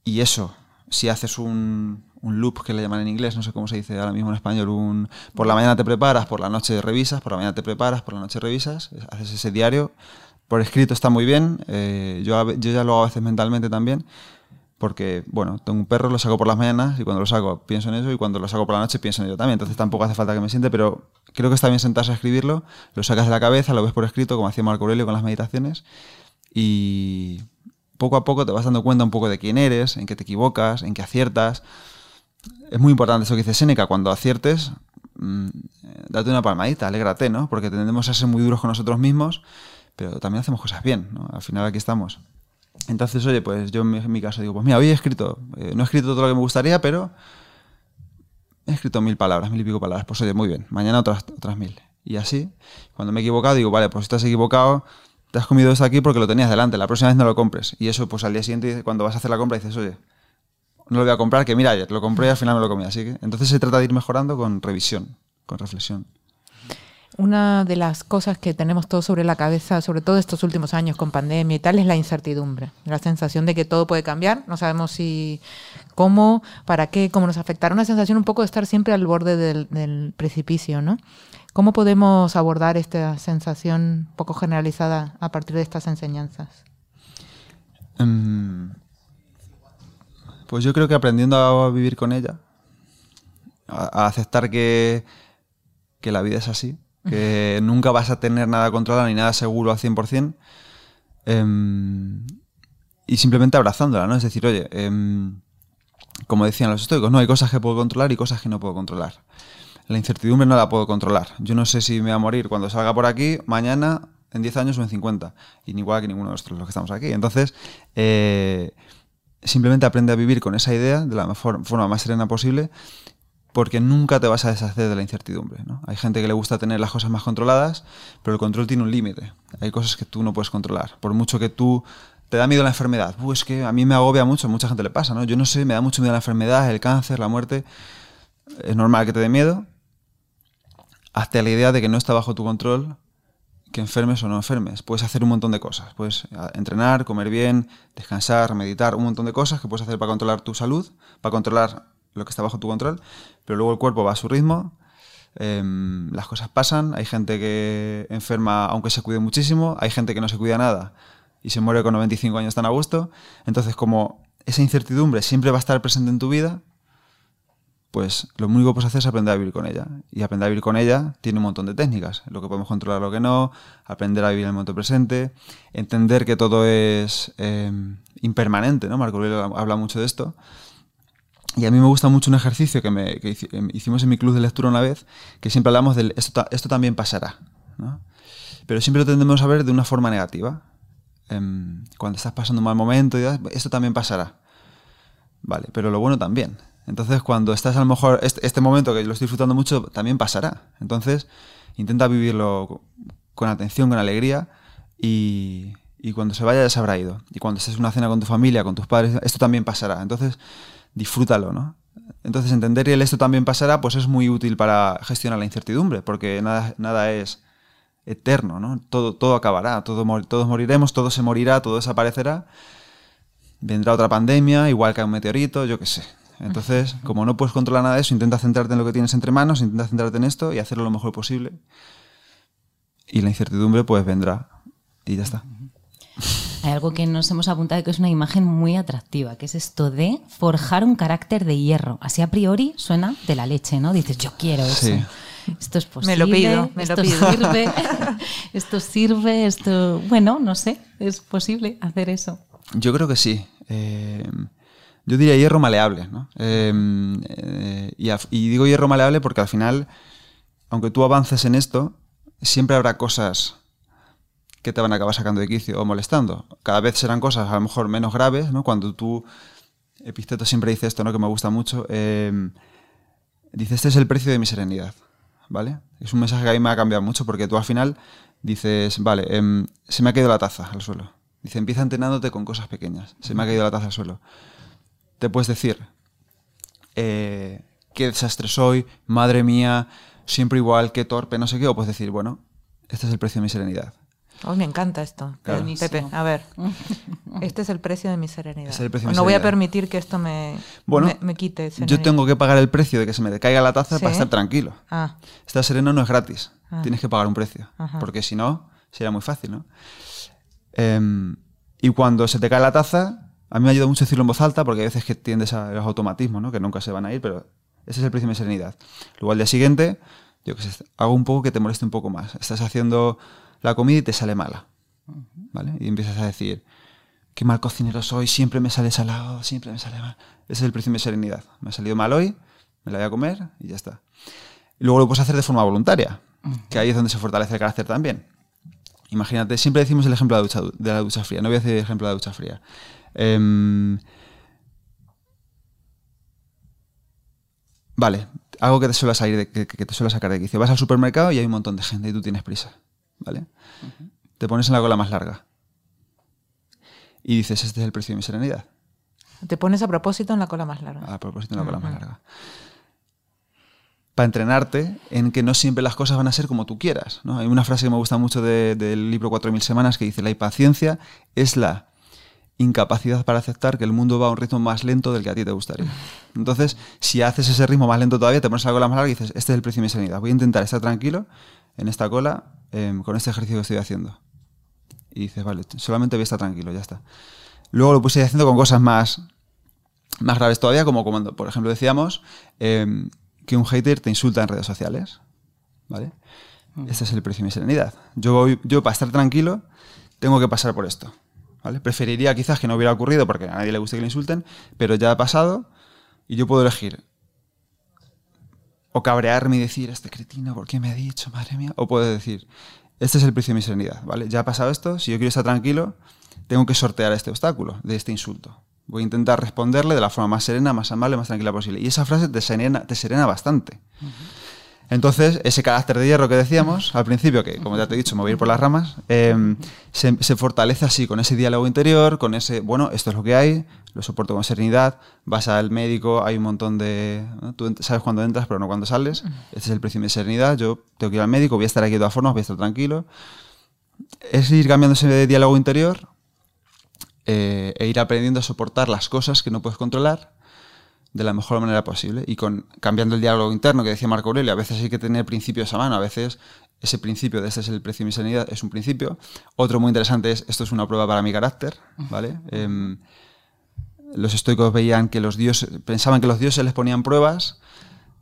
Y eso, si haces un, un, loop que le llaman en inglés, no sé cómo se dice ahora mismo en español, un por la mañana te preparas, por la noche revisas, por la mañana te preparas, por la noche revisas, haces ese diario. Por escrito está muy bien, eh, yo, yo ya lo hago a veces mentalmente también, porque, bueno, tengo un perro, lo saco por las mañanas y cuando lo saco pienso en eso y cuando lo saco por la noche pienso en ello también. Entonces tampoco hace falta que me siente, pero creo que está bien sentarse a escribirlo, lo sacas de la cabeza, lo ves por escrito, como hacía Marco Aurelio con las meditaciones, y poco a poco te vas dando cuenta un poco de quién eres, en qué te equivocas, en qué aciertas. Es muy importante eso que dice Seneca, cuando aciertes, mm, date una palmadita, alégrate, ¿no? Porque tendemos a ser muy duros con nosotros mismos, pero también hacemos cosas bien, ¿no? Al final aquí estamos. Entonces, oye, pues yo en mi, caso digo, pues mira, hoy he escrito, eh, no he escrito todo lo que me gustaría, pero he escrito mil palabras, mil y pico palabras. Pues oye, muy bien, mañana otras, otras mil. Y así, cuando me he equivocado, digo, vale, pues si te has equivocado, te has comido esto aquí porque lo tenías delante, la próxima vez no lo compres. Y eso, pues al día siguiente, cuando vas a hacer la compra, dices, oye, no lo voy a comprar, que mira, ayer lo compré y al final me lo comí. Así que, entonces se trata de ir mejorando con revisión, con reflexión. Una de las cosas que tenemos todos sobre la cabeza, sobre todo estos últimos años con pandemia y tal, es la incertidumbre, la sensación de que todo puede cambiar, no sabemos si, cómo, para qué, cómo nos afectará, una sensación un poco de estar siempre al borde del, precipicio, ¿no? ¿Cómo podemos abordar esta sensación poco generalizada a partir de estas enseñanzas? Em, pues yo creo que aprendiendo a vivir con ella, a, aceptar que, que la vida es así, que nunca vas a tener nada controlado ni nada seguro al 100%, em, y simplemente abrazándola, ¿no? Es decir, oye, em, como decían los estoicos, no hay cosas que puedo controlar y cosas que no puedo controlar. La incertidumbre no la puedo controlar. Yo no sé si me voy a morir cuando salga por aquí, mañana, en 10 años o en 50. Y ni igual que ninguno de nosotros los que estamos aquí. Entonces, eh, simplemente aprende a vivir con esa idea de la forma más serena posible porque nunca te vas a deshacer de la incertidumbre. ¿no? Hay gente que le gusta tener las cosas más controladas, pero el control tiene un límite. Hay cosas que tú no puedes controlar. Por mucho que tú te da miedo la enfermedad. es que a mí me agobia mucho, mucha gente le pasa, ¿no? Yo no sé, me da mucho miedo la enfermedad, el cáncer, la muerte. Es normal que te dé miedo. Hazte la idea de que no está bajo tu control que enfermes o no enfermes. Puedes hacer un montón de cosas. Puedes entrenar, comer bien, descansar, meditar, un montón de cosas que puedes hacer para controlar tu salud, para controlar lo que está bajo tu control, pero luego el cuerpo va a su ritmo, em, las cosas pasan, hay gente que enferma aunque se cuide muchísimo, hay gente que no se cuida nada y se muere con 95 años tan a gusto, entonces como esa incertidumbre siempre va a estar presente en tu vida, pues lo único que puedes hacer es aprender a vivir con ella. Y aprender a vivir con ella tiene un montón de técnicas. Lo que podemos controlar, lo que no, aprender a vivir en el momento presente, entender que todo es em, impermanente, ¿no? Marco Aurelio habla mucho de esto. Y a mí me gusta mucho un ejercicio que, me, em, hicimos en mi club de lectura una vez, que siempre hablamos del esto, esto también pasará. Pero siempre lo tendemos a ver de una forma negativa. Em, cuando estás pasando un mal momento, esto también pasará. Vale, pero lo bueno también. Entonces, cuando estás a lo mejor, este, este, momento que lo estoy disfrutando mucho, también pasará. Entonces, intenta vivirlo con atención, con alegría y, y cuando se vaya ya se habrá ido. Y cuando estés en una cena con tu familia, con tus padres, esto también pasará. Entonces, disfrútalo, ¿no? Entonces entender que el esto también pasará, pues es muy útil para gestionar la incertidumbre, porque nada, nada es eterno, ¿no? Todo, todo acabará, todo, todos moriremos, todo se morirá, todo desaparecerá. Vendrá otra pandemia, igual que un meteorito, yo qué sé. Entonces, como no puedes controlar nada de eso, intenta centrarte en lo que tienes entre manos, intenta centrarte en esto y hacerlo lo mejor posible. Y la incertidumbre pues vendrá y ya está. Hay algo que nos hemos apuntado que es una imagen muy atractiva, que es esto de forjar un carácter de hierro. Así a priori suena de la leche, ¿no? Dices, yo quiero eso. Esto es posible. Me lo pido, me esto lo pido. Sirve, esto sirve, esto. Bueno, no sé, es posible hacer eso. Yo creo que sí. Eh, yo diría hierro maleable, ¿no? Eh, eh, y, y digo hierro maleable porque al final, aunque tú avances en esto, siempre habrá cosas que te van a acabar sacando de quicio o molestando. Cada vez serán cosas a lo mejor menos graves, ¿no? Cuando tú, Episteto siempre dice esto, ¿no? Que me gusta mucho. Eh, dice, este es el precio de mi serenidad, ¿vale? Es un mensaje que a mí me ha cambiado mucho porque tú al final dices, vale, em, se me ha caído la taza al suelo. Dice, empieza entrenándote con cosas pequeñas. Se me ha caído la taza al suelo. Te puedes decir, eh, qué desastre soy, madre mía, siempre igual, qué torpe, no sé qué. O puedes decir, bueno, este es el precio de mi serenidad. Oh, me encanta esto. Pepe, a ver. Este es el precio de mi serenidad. no voy a permitir que esto me, me, quite. Yo tengo que pagar el precio de que se me caiga la taza para estar tranquilo. Ah. Estar sereno no es gratis. Ah. Tienes que pagar un precio. Porque si no, sería muy fácil, ¿no? Em, y cuando se te cae la taza, a mí me ayuda mucho decirlo en voz alta porque hay veces que tiendes a los automatismos, ¿no? Que nunca se van a ir, pero ese es el precio de mi serenidad. Luego al día siguiente, yo que sé, hago un poco que te moleste un poco más. Estás haciendo la comida y te sale mala. ¿Vale? Y empiezas a decir, qué mal cocinero soy, siempre me sale salado, siempre me sale mal. Ese es el precio de serenidad. Me ha salido mal hoy, me la voy a comer y ya está. Y luego lo puedes hacer de forma voluntaria, que ahí es donde se fortalece el carácter también. Imagínate, siempre decimos el ejemplo de la ducha, de la ducha fría. No voy a decir el ejemplo de la ducha fría. Em, vale, algo que te suele salir de, que, que, te suele sacar de quicio. Vas al supermercado y hay un montón de gente y tú tienes prisa. ¿Vale? Te pones en la cola más larga. Y dices, este es el precio de mi serenidad. Te pones a propósito en la cola más larga. A propósito en la cola más larga. para entrenarte en que no siempre las cosas van a ser como tú quieras. ¿no? Hay una frase que me gusta mucho del libro 4.000 semanas que dice, la impaciencia es la incapacidad para aceptar que el mundo va a un ritmo más lento del que a ti te gustaría. Entonces, si haces ese ritmo más lento todavía, te pones la cola más larga y dices, este es el precio de mi sanidad. Voy a intentar estar tranquilo en esta cola em, con este ejercicio que estoy haciendo. Y dices, vale, solamente voy a estar tranquilo, ya está. Luego lo puse haciendo con cosas más, más graves todavía, como cuando, por ejemplo, decíamos em, que un hater te insulta en redes sociales. ¿Vale? Mm. Este es el precio de mi serenidad. Yo, yo, para estar tranquilo, tengo que pasar por esto. Preferiría quizás que no hubiera ocurrido porque a nadie le guste que le insulten, pero ya ha pasado y yo puedo elegir o cabrearme y decir, este cretino, ¿por qué me ha dicho, madre mía? O puedo decir, este es el precio de mi serenidad, ¿vale? Ya ha pasado esto, si yo quiero estar tranquilo, tengo que sortear este obstáculo, de este insulto. Voy a intentar responderle de la forma más serena, más amable, más tranquila posible. Y esa frase te serena, te serena bastante. Entonces, ese carácter de hierro que decíamos al principio, que como ya te he dicho, ir por las ramas, em, se, fortalece así, con ese diálogo interior, con ese, bueno, esto es lo que hay, lo soporto con serenidad, vas al médico, hay un montón de... Tú sabes cuándo entras, pero no cuándo sales, este es el precio de serenidad, yo tengo que ir al médico, voy a estar aquí de todas formas, voy a estar tranquilo. Es ir cambiando ese diálogo interior eh, e ir aprendiendo a soportar las cosas que no puedes controlar de la mejor manera posible y con cambiando el diálogo interno que decía Marco Aurelio, a veces hay que tener principios a mano, a veces ese principio de este es el precio de mi sanidad es un principio. Otro muy interesante es esto es una prueba para mi carácter, ¿vale? Em, los estoicos veían que los dioses, pensaban que los dioses les ponían pruebas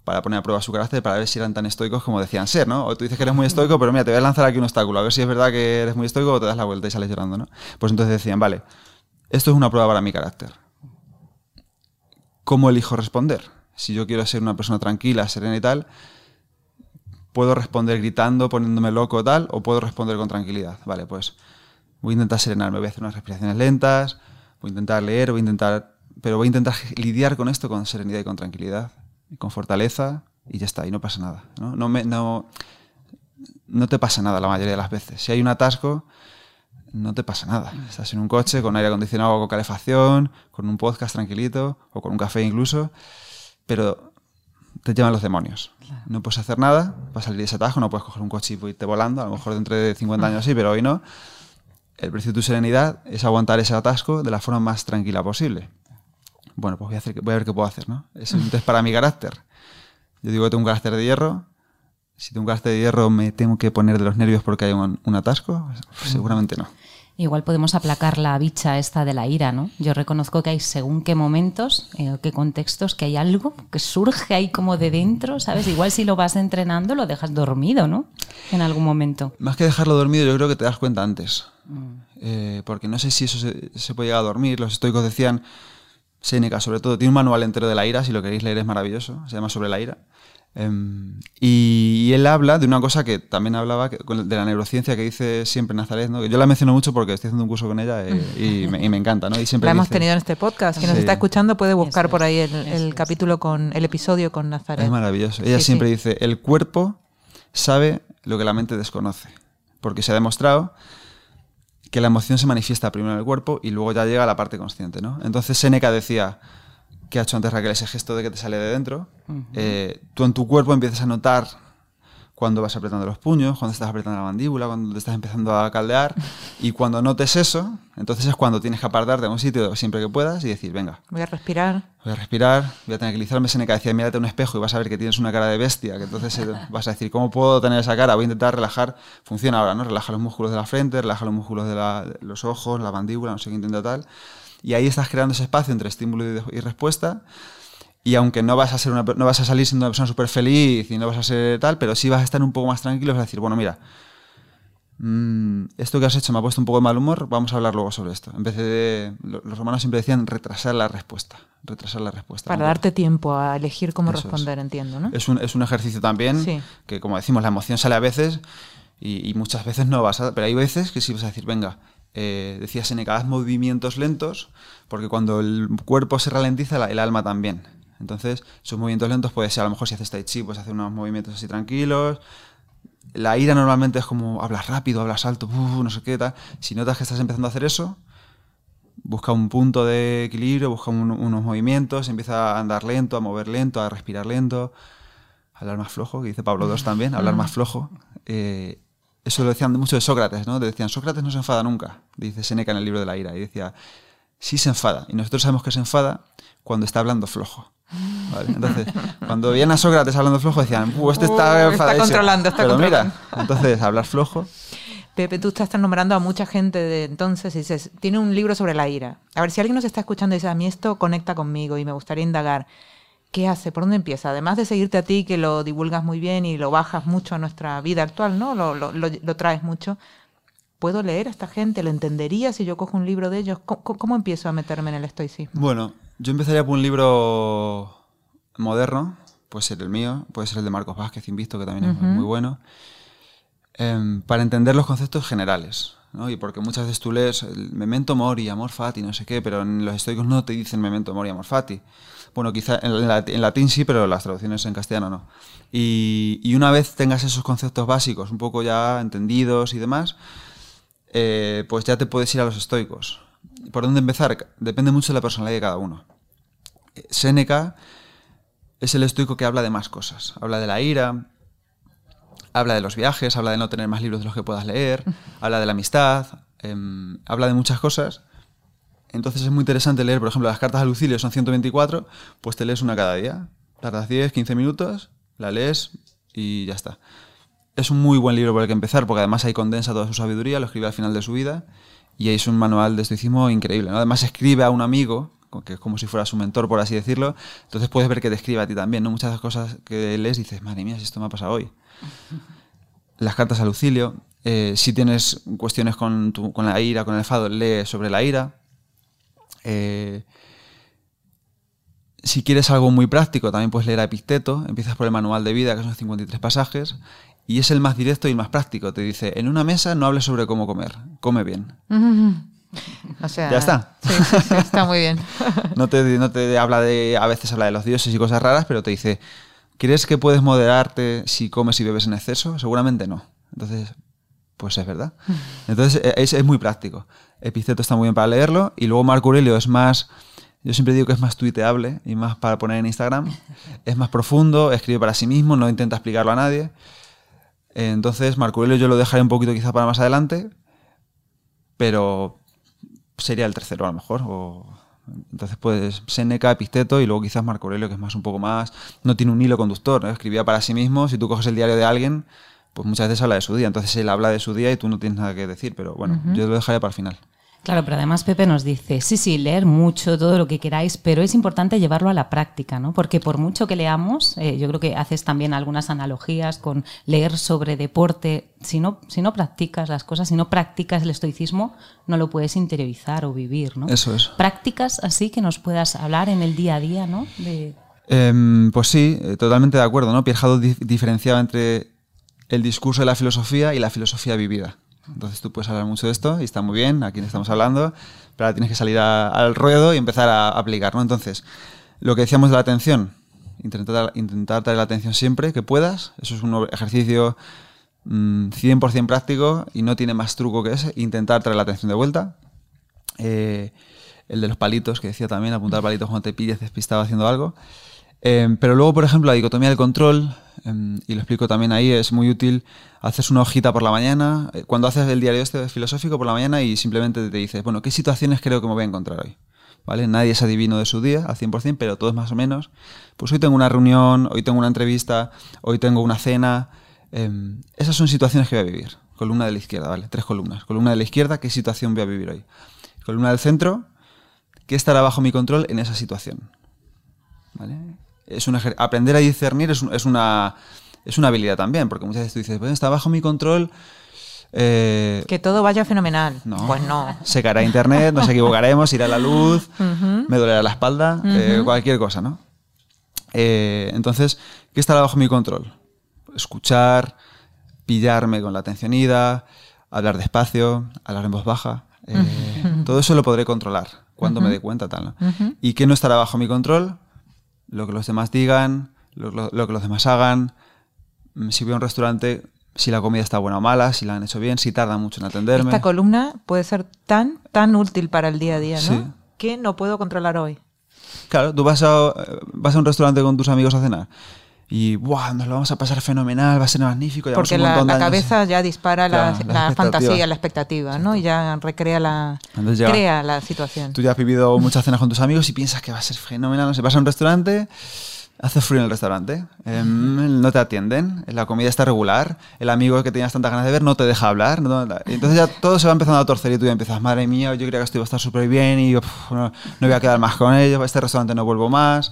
para poner a prueba su carácter para ver si eran tan estoicos como decían ser, ¿no? O tú dices que eres muy estoico, pero mira, te voy a lanzar aquí un obstáculo, a ver si es verdad que eres muy estoico o te das la vuelta y sales llorando, ¿no? Pues entonces decían, vale, esto es una prueba para mi carácter ¿cómo elijo responder? Si yo quiero ser una persona tranquila, serena y tal, ¿puedo responder gritando, poniéndome loco tal? ¿O puedo responder con tranquilidad? Vale, pues voy a intentar serenarme, voy a hacer unas respiraciones lentas, voy a intentar leer, voy a intentar... Pero voy a intentar lidiar con esto con serenidad y con tranquilidad, y con fortaleza, y ya está, y no pasa nada. ¿no? No, me, no, no te pasa nada la mayoría de las veces. Si hay un atasco, no te pasa nada. Estás en un coche con aire acondicionado o con calefacción, con un podcast tranquilito o con un café incluso, pero te llevan los demonios. No puedes hacer nada para salir de ese atajo, no puedes coger un coche y irte volando, a lo mejor dentro de 50 años sí, pero hoy no. El precio de tu serenidad es aguantar ese atasco de la forma más tranquila posible. Bueno, pues voy a, hacer, voy a ver qué puedo hacer, ¿no? Es un test para mi carácter. Yo digo que tengo un carácter de hierro, si tengo un gasto de hierro, ¿me tengo que poner de los nervios porque hay un, atasco? seguramente no. Igual podemos aplacar la bicha esta de la ira, ¿no? Yo reconozco que hay según qué momentos, eh, qué contextos, que hay algo que surge ahí como de dentro, ¿sabes? Igual si lo vas entrenando lo dejas dormido, ¿no? En algún momento. Más que dejarlo dormido, yo creo que te das cuenta antes. Mm. Eh, porque no sé si eso se, se, puede llegar a dormir. Los estoicos decían, Seneca sobre todo, tiene un manual entero de la ira, si lo queréis leer es maravilloso, se llama Sobre la ira. Em, y, él habla de una cosa que también hablaba de la neurociencia que dice siempre Nazaret, ¿no? que yo la menciono mucho porque estoy haciendo un curso con ella eh, y, me, encanta. ¿no? Y siempre la hemos tenido en este podcast. Quien nos está escuchando puede buscar por ahí el, capítulo con el episodio con Nazaret. Es maravilloso. Ella siempre dice, el cuerpo sabe lo que la mente desconoce, porque se ha demostrado que la emoción se manifiesta primero en el cuerpo y luego ya llega a la parte consciente. ¿no? Entonces Seneca decía, que ha hecho antes Raquel, ese gesto de que te sale de dentro, eh, tú en tu cuerpo empiezas a notar cuando vas apretando los puños, cuando estás apretando la mandíbula, cuando te estás empezando a caldear, y cuando notes eso, entonces es cuando tienes que apartarte de un sitio siempre que puedas y decir, venga. Voy a respirar. Voy a respirar, voy a tranquilizarme. Seneca decía, mírate un espejo y vas a ver que tienes una cara de bestia, que entonces vas a decir, ¿cómo puedo tener esa cara? Voy a intentar relajar, funciona ahora, ¿no? Relaja los músculos de la frente, relaja los músculos de, de los ojos, la mandíbula, no sé qué intenta tal y ahí estás creando ese espacio entre estímulo y, respuesta. Y aunque no vas a ser una, no vas a salir siendo una persona súper feliz y no vas a ser tal, pero sí vas a estar un poco más tranquilo, vas a decir, bueno, mira, mm, esto que has hecho me ha puesto un poco de mal humor, vamos a hablar luego sobre esto. En vez de, los romanos siempre decían retrasar la respuesta, retrasar la respuesta. Para darte tiempo a elegir cómo responder, entiendo, ¿no? Es un, es un ejercicio también, que como decimos, la emoción sale a veces y, y, muchas veces no vas a, pero hay veces que sí vas a decir, venga, eh, decía Seneca, haz movimientos lentos, porque cuando el cuerpo se ralentiza, el alma también. Entonces, esos movimientos lentos puede ser, a lo mejor si haces tai chi, pues hacer unos movimientos así tranquilos. La ira normalmente es como hablas rápido, hablas alto, no sé qué tal. Si notas que estás empezando a hacer eso, busca un punto de equilibrio, busca unos movimientos, empieza a andar lento, a mover lento, a respirar lento, hablar más flojo, que dice Pablo II también, hablar más flojo. Eh, eso lo decían mucho de Sócrates, ¿no? Decían, Sócrates no se enfada nunca, dice Seneca en el libro de la ira, y decía, sí se enfada, y nosotros sabemos que se enfada cuando está hablando flojo. Entonces, cuando veían a Sócrates hablando flojo, decían, este está, uh, está controlando, está Pero controlando. mira, entonces, hablar flojo. Pepe, tú estás nombrando a mucha gente de entonces y dices, tiene un libro sobre la ira. A ver, si alguien nos está escuchando y dice, a mí esto conecta conmigo y me gustaría indagar, ¿qué hace? ¿Por dónde empieza? Además de seguirte a ti, que lo divulgas muy bien y lo bajas mucho a nuestra vida actual, ¿no? Lo, lo, lo, lo traes mucho. ¿Puedo leer a esta gente? ¿Lo entendería si yo cojo un libro de ellos? ¿Cómo, cómo empiezo a meterme en el estoicismo? Bueno, yo empezaría por un libro moderno, puede ser el mío, puede ser el de Marcos Vázquez, Invisto, que también es muy bueno, eh, para entender los conceptos generales. Y porque muchas veces tú lees el memento mori, amor fati, no sé qué, pero en los estoicos no te dicen memento mori, amor fati. Bueno, quizá en, latín, sí, pero las traducciones en castellano no. Y, y, una vez tengas esos conceptos básicos un poco ya entendidos y demás, eh, pues ya te puedes ir a los estoicos. ¿Por dónde empezar? Depende mucho de la personalidad de cada uno. Séneca es el estoico que habla de más cosas. Habla de la ira, habla de los viajes, habla de no tener más libros de los que puedas leer, habla de la amistad, eh, habla de muchas cosas. Entonces es muy interesante leer, por ejemplo, las cartas a Lucilio son 124, pues te lees una cada día. Tardas 10, 15 minutos, la lees y ya está. Es un muy buen libro por el que empezar, porque además ahí condensa toda su sabiduría, lo escribe al final de su vida, y ahí es un manual de estoicismo increíble. ¿no? Además escribe a un amigo, que es como si fuera su mentor, por así decirlo, entonces puedes ver que te escribe a ti también. ¿no? Muchas de las cosas que lees dices, madre mía, si esto me ha pasado hoy. Las cartas a Lucilio, eh, si tienes cuestiones con, tu, con la ira, con el enfado, lee sobre la ira. Eh, si quieres algo muy práctico, también puedes leer a Epicteto. Empiezas por el manual de vida, que son 53 pasajes, y es el más directo y el más práctico. Te dice, en una mesa no hables sobre cómo comer, come bien. O sea, ya está. Sí, sí, sí, está muy bien. no, te, no te habla de, a veces habla de los dioses y cosas raras, pero te dice, ¿crees que puedes moderarte si comes y bebes en exceso? Seguramente no. Entonces, pues es verdad. Entonces es, es muy práctico. Epicteto está muy bien para leerlo y luego Marco Aurelio es más yo siempre digo que es más tuiteable y más para poner en Instagram. Es más profundo, escribe para sí mismo, no intenta explicarlo a nadie. Entonces, Marco Aurelio yo lo dejaré un poquito quizá para más adelante, pero sería el tercero a lo mejor. O, entonces, pues Seneca, Epicteto y luego quizás Marco Aurelio, que es más un poco más. No tiene un hilo conductor, ¿no? escribía para sí mismo. Si tú coges el diario de alguien, pues muchas veces habla de su día. Entonces él habla de su día y tú no tienes nada que decir, pero bueno, uh -huh. yo lo dejaré para el final. Claro, pero además Pepe nos dice, sí, sí, leer mucho, todo lo que queráis, pero es importante llevarlo a la práctica, ¿no? Porque por mucho que leamos, eh, yo creo que haces también algunas analogías con leer sobre deporte, si no, si no practicas las cosas, si no practicas el estoicismo, no lo puedes interiorizar o vivir, ¿no? Eso es. Prácticas así que nos puedas hablar en el día a día, ¿no? De... Eh, pues sí, totalmente de acuerdo, ¿no? Pierre Hadot diferenciaba entre el discurso de la filosofía y la filosofía vivida. Entonces tú puedes hablar mucho de esto y está muy bien, aquí estamos hablando, pero ahora tienes que salir a, al ruedo y empezar a aplicar, ¿no? Entonces, lo que decíamos de la atención, intentar, intentar traer la atención siempre que puedas, eso es un ejercicio mmm, 100% práctico y no tiene más truco que ese, intentar traer la atención de vuelta. Eh, el de los palitos, que decía también, apuntar palitos cuando te pilles despistado haciendo algo. Eh, pero luego, por ejemplo, la dicotomía del control, y lo explico también ahí, es muy útil. Haces una hojita por la mañana, eh, cuando haces el diario este filosófico por la mañana y simplemente te dices, bueno, ¿qué situaciones creo que me voy a encontrar hoy? ¿Vale? Nadie es adivino de su día al 100%, pero todos más o menos. Pues hoy tengo una reunión, hoy tengo una entrevista, hoy tengo una cena. esas son situaciones que voy a vivir. Columna de la izquierda, ¿vale? Tres columnas. Columna de la izquierda, ¿qué situación voy a vivir hoy? Columna del centro, ¿qué estará bajo mi control en esa situación? ¿Vale? Es un aprender a discernir es, un, es, una, es una habilidad también, porque muchas veces tú dices, bueno, está bajo mi control. Eh, que todo vaya fenomenal. No, pues no. Se caerá internet, nos equivocaremos, irá la luz, uh -huh. me dolerá la espalda, uh -huh. eh, cualquier cosa, ¿no? Eh, entonces, ¿qué estará bajo mi control? Escuchar, pillarme con la atención ida, hablar despacio, hablar en voz baja. Todo eso lo podré controlar cuando me dé cuenta, tal. ¿no? ¿Y qué no estará bajo mi control? Lo que los demás digan, lo, lo, lo, que los demás hagan, mm, si voy a un restaurante, si la comida está buena o mala, si la han hecho bien, si tarda mucho en atenderme. Esta columna puede ser tan, tan útil para el día a día, ¿no? Sí. Que no puedo controlar hoy. Claro, tú vas a, vas a un restaurante con tus amigos a cenar y ¡buah! nos lo vamos a pasar fenomenal, va a ser magnífico. Porque un la, la años". cabeza ya dispara la, Claro, la la expectativa. fantasía, la expectativa, ¿no? Y ya recrea la, crea la situación. Tú ya has vivido muchas cenas con tus amigos y piensas que va a ser fenomenal. No sé, vas a un restaurante, hace frío en el restaurante, em, no te atienden, la comida está regular, el amigo que tenías tantas ganas de ver no te deja hablar. no- entonces ya todo se va empezando a torcer y tú ya empiezas, madre mía, yo creía que esto iba a estar súper bien y no, no voy a quedar más con ellos, a este restaurante no vuelvo más.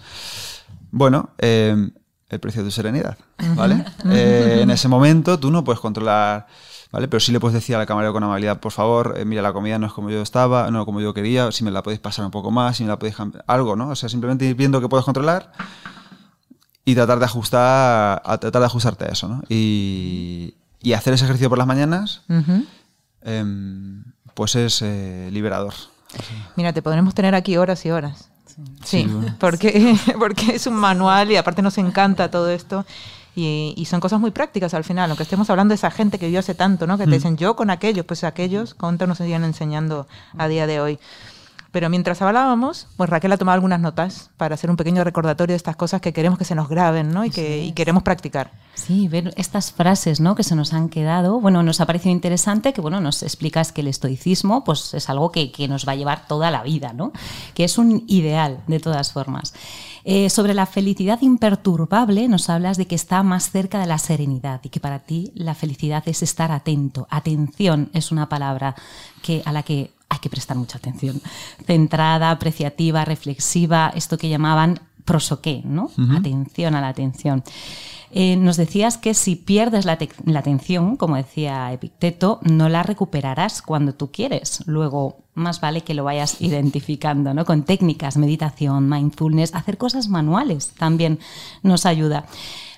Bueno, em, el precio de tu serenidad, ¿vale? Eh, en ese momento tú no puedes controlar, ¿vale? Pero sí le puedes decir al camarero con amabilidad, por favor, eh, mira, la comida no es como yo estaba, no como yo quería, si me la podéis pasar un poco más, si me la podéis cambiar, algo, ¿no? O sea, simplemente ir viendo que puedes controlar y tratar de ajustar, a tratar de ajustarte a eso, ¿no? Y, y hacer ese ejercicio por las mañanas, em, pues es eh, liberador. Mira, te podremos tener aquí horas y horas. Sí, porque, porque es un manual y aparte nos encanta todo esto. Y, y son cosas muy prácticas al final, aunque estemos hablando de esa gente que vivió hace tanto, ¿no? Que te dicen yo con aquellos, pues aquellos, ¿cuánto nos siguen enseñando a día de hoy? Pero mientras hablábamos, pues Raquel ha tomado algunas notas para hacer un pequeño recordatorio de estas cosas que queremos que se nos graben, ¿no? Y que y queremos practicar. Sí, ver estas frases ¿no? que se nos han quedado. Bueno, nos ha parecido interesante que bueno, nos explicas que el estoicismo pues, es algo que, que nos va a llevar toda la vida, ¿no? que es un ideal de todas formas. Eh, sobre la felicidad imperturbable nos hablas de que está más cerca de la serenidad y que para ti la felicidad es estar atento. Atención es una palabra que, a la que hay que prestar mucha atención. Centrada, apreciativa, reflexiva, esto que llamaban prosoqué, ¿no? Atención a la atención. Eh, nos decías que si pierdes la, la atención, como decía Epicteto, no la recuperarás cuando tú quieres. Luego, más vale que lo vayas identificando, ¿no? Con técnicas, meditación, mindfulness, hacer cosas manuales también nos ayuda.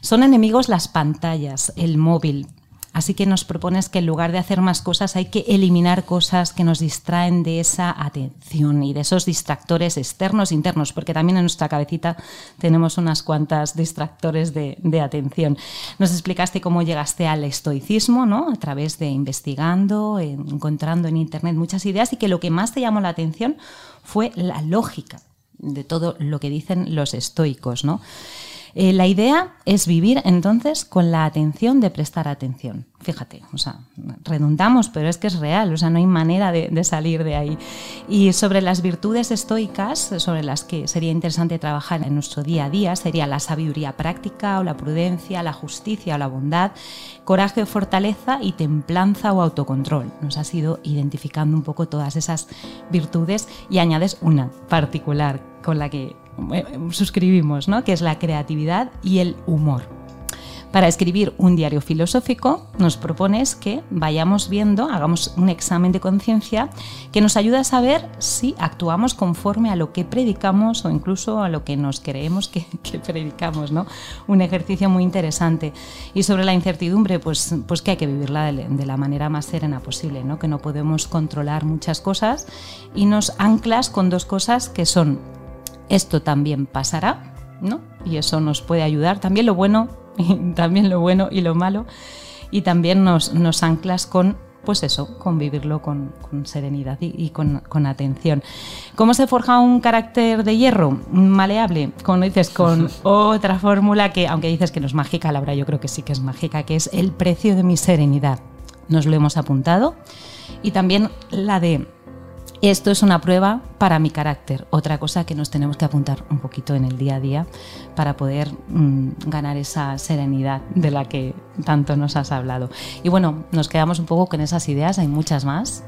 Son enemigos las pantallas, el móvil, Así que nos propones que en lugar de hacer más cosas hay que eliminar cosas que nos distraen de esa atención y de esos distractores externos internos, porque también en nuestra cabecita tenemos unas cuantas distractores de, atención. Nos explicaste cómo llegaste al estoicismo, ¿no? A través de investigando, encontrando en internet muchas ideas y que lo que más te llamó la atención fue la lógica de todo lo que dicen los estoicos, ¿no? Eh, la idea es vivir entonces con la atención de prestar atención. Fíjate, o sea, redundamos, pero es que es real, o sea, no hay manera de, salir de ahí. Y sobre las virtudes estoicas, sobre las que sería interesante trabajar en nuestro día a día, sería la sabiduría práctica o la prudencia, la justicia o la bondad, coraje o fortaleza y templanza o autocontrol. Nos has ido identificando un poco todas esas virtudes y añades una particular con la que suscribimos, ¿no? que es la creatividad y el humor. Para escribir un diario filosófico nos propones que vayamos viendo, hagamos un examen de conciencia que nos ayuda a saber si actuamos conforme a lo que predicamos o incluso a lo que nos creemos que, que predicamos. ¿no? Un ejercicio muy interesante. Y sobre la incertidumbre, pues, pues que hay que vivirla de, de la manera más serena posible, ¿no? que no podemos controlar muchas cosas y nos anclas con dos cosas que son esto también pasará, ¿no? Y eso nos puede ayudar. También lo bueno, y también lo bueno y lo malo. Y también nos, nos anclas con, pues eso, con vivirlo con, con serenidad y, y con, con atención. ¿Cómo se forja un carácter de hierro? Maleable, como dices, con otra fórmula que, aunque dices que no es mágica, Laura, yo creo que sí que es mágica, que es el precio de mi serenidad. Nos lo hemos apuntado. Y también la de esto es una prueba para mi carácter, otra cosa que nos tenemos que apuntar un poquito en el día a día para poder mm, ganar esa serenidad de la que tanto nos has hablado. Y bueno, nos quedamos un poco con esas ideas, hay muchas más,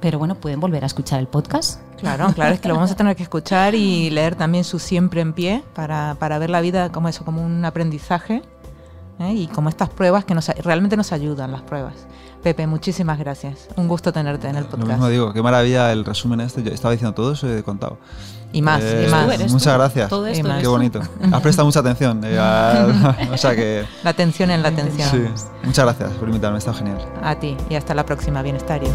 pero bueno, pueden volver a escuchar el podcast. Claro, claro, es que lo vamos a tener que escuchar y leer también su siempre en pie para, para ver la vida como eso, como un aprendizaje ¿eh? y como estas pruebas que nos, realmente nos ayudan, las pruebas. Pepe, muchísimas gracias. Un gusto tenerte en el Lo podcast. mismo digo, qué maravilla el resumen este. Yo estaba diciendo todo eso y he contado. Y más, Eh, y más. Tú eres Muchas tú. gracias. Todo esto más. Qué bonito. Has prestado mucha atención. eh, o sea que. La atención en la atención. Sí. Muchas gracias por invitarme, ha estado genial. A ti y hasta la próxima, bienestarios.